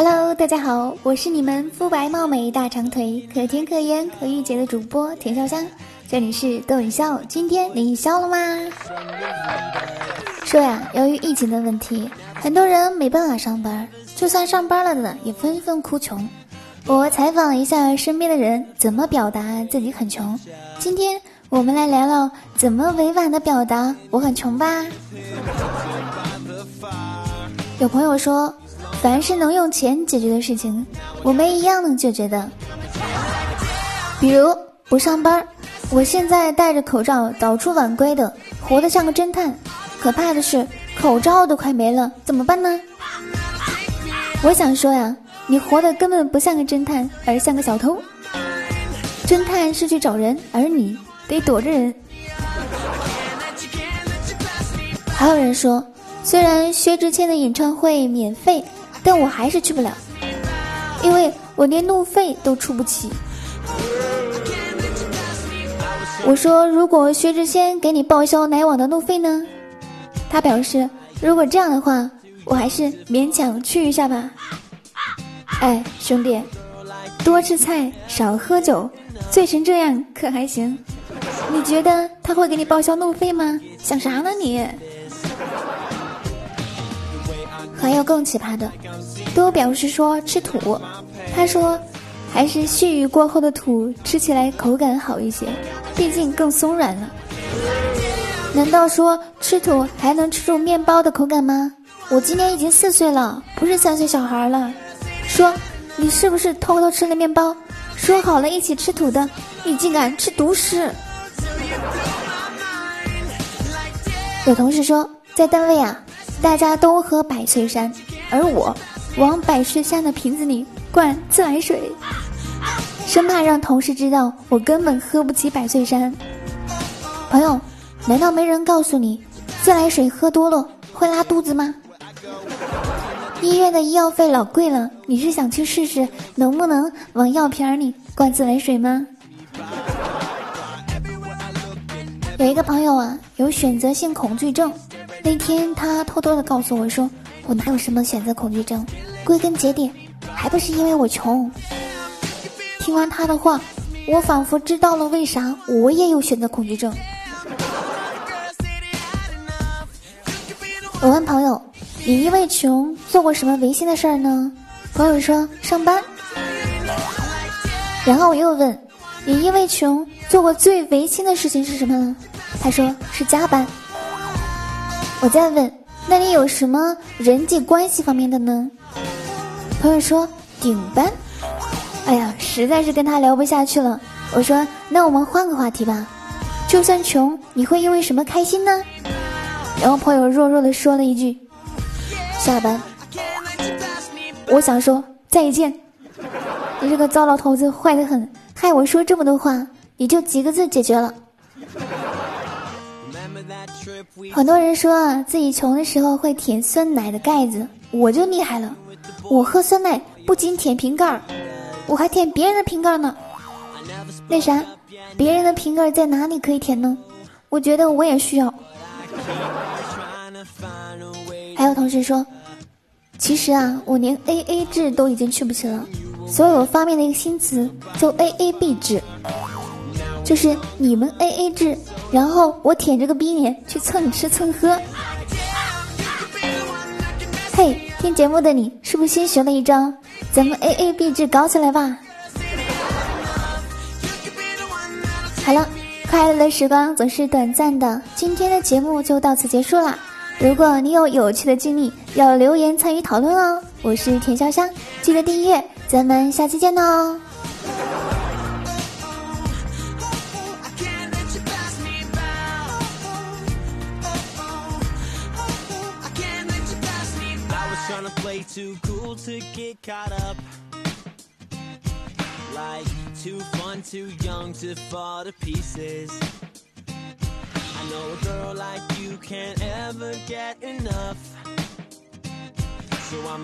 Hello，大家好，我是你们肤白貌美、大长腿、可甜可盐可御姐的主播田潇香，这里是逗你笑。今天你笑了吗？说呀，由于疫情的问题，很多人没办法上班，就算上班了的也纷纷哭穷。我采访一下身边的人，怎么表达自己很穷。今天我们来聊聊怎么委婉的表达我很穷吧。有朋友说。凡是能用钱解决的事情，我们一样能解决的。比如不上班，我现在戴着口罩早出晚归的，活得像个侦探。可怕的是，口罩都快没了，怎么办呢？我想说呀，你活得根本不像个侦探，而像个小偷。侦探是去找人，而你得躲着人。还有人说，虽然薛之谦的演唱会免费。但我还是去不了，因为我连路费都出不起。我说：“如果薛之谦给你报销来往的路费呢？”他表示：“如果这样的话，我还是勉强去一下吧。”哎，兄弟，多吃菜少喝酒，醉成这样可还行？你觉得他会给你报销路费吗？想啥呢你？还有更奇葩的，都表示说吃土。他说，还是絮雨过后的土吃起来口感好一些，毕竟更松软了。难道说吃土还能吃出面包的口感吗？我今年已经四岁了，不是三岁小孩了。说，你是不是偷偷吃了面包？说好了一起吃土的，你竟敢吃独食！有同事说，在单位啊。大家都喝百岁山，而我往百岁山的瓶子里灌自来水，生怕让同事知道我根本喝不起百岁山。朋友，难道没人告诉你，自来水喝多了会拉肚子吗？医院的医药费老贵了，你是想去试试能不能往药瓶里灌自来水吗？有一个朋友啊，有选择性恐惧症。那天他偷偷的告诉我说：“我哪有什么选择恐惧症，归根结底还不是因为我穷。”听完他的话，我仿佛知道了为啥我也有选择恐惧症。我问朋友：“你因为穷做过什么违心的事儿呢？”朋友说：“上班。”然后我又问：“你因为穷做过最违心的事情是什么呢？”他说：“是加班。”我再问，那你有什么人际关系方面的呢？朋友说顶班。哎呀，实在是跟他聊不下去了。我说，那我们换个话题吧。就算穷，你会因为什么开心呢？然后朋友弱弱的说了一句：下班。我想说再见。你这个糟老头子坏的很，害我说这么多话，也就几个字解决了。很多人说啊，自己穷的时候会舔酸奶的盖子，我就厉害了。我喝酸奶不仅舔瓶盖，我还舔别人的瓶盖呢。那啥，别人的瓶盖在哪里可以舔呢？我觉得我也需要。还有同事说，其实啊，我连 A A 制都已经去不起了，所以我发明了一个新词，叫 A A B 制。就是你们 A A 制，然后我舔着个逼脸去蹭吃蹭喝。嘿，听节目的你是不是新学了一招？咱们 A A B 制搞起来吧！好了，快乐的时光总是短暂的，今天的节目就到此结束啦。如果你有有趣的经历，要留言参与讨论哦。我是田潇湘，记得订阅，咱们下期见哦。Play too cool to get caught up. Like too fun, too young to fall to pieces. I know a girl like you can't ever get enough. So I'm